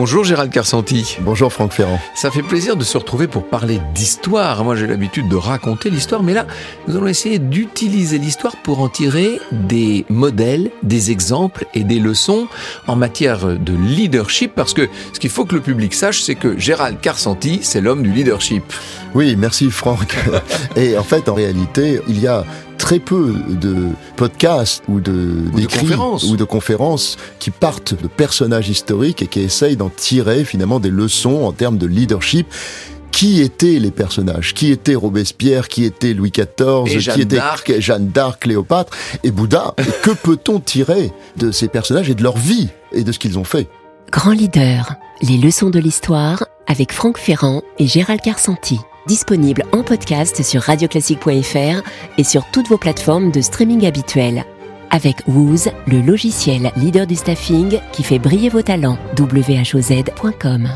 Bonjour Gérald Carsanti. Bonjour Franck Ferrand. Ça fait plaisir de se retrouver pour parler d'histoire. Moi j'ai l'habitude de raconter l'histoire, mais là nous allons essayer d'utiliser l'histoire pour en tirer des modèles, des exemples et des leçons en matière de leadership, parce que ce qu'il faut que le public sache, c'est que Gérald Carsanti, c'est l'homme du leadership. Oui, merci Franck. et en fait, en réalité, il y a très peu de podcasts ou de, ou de conférences. ou de conférences qui partent de personnages historiques et qui essayent d'en tirer finalement des leçons en termes de leadership. Qui étaient les personnages? Qui était Robespierre? Qui était Louis XIV et Qui était d'Arc. Jeanne d'Arc, Cléopâtre? Et Bouddha? Et Que peut-on tirer de ces personnages et de leur vie et de ce qu'ils ont fait? Grand leader, les leçons de l'histoire avec Franck Ferrand et Gérald Carsanti. Disponible en podcast sur radioclassique.fr et sur toutes vos plateformes de streaming habituelles. Avec Wooz, le logiciel leader du staffing qui fait briller vos talents. whoz.com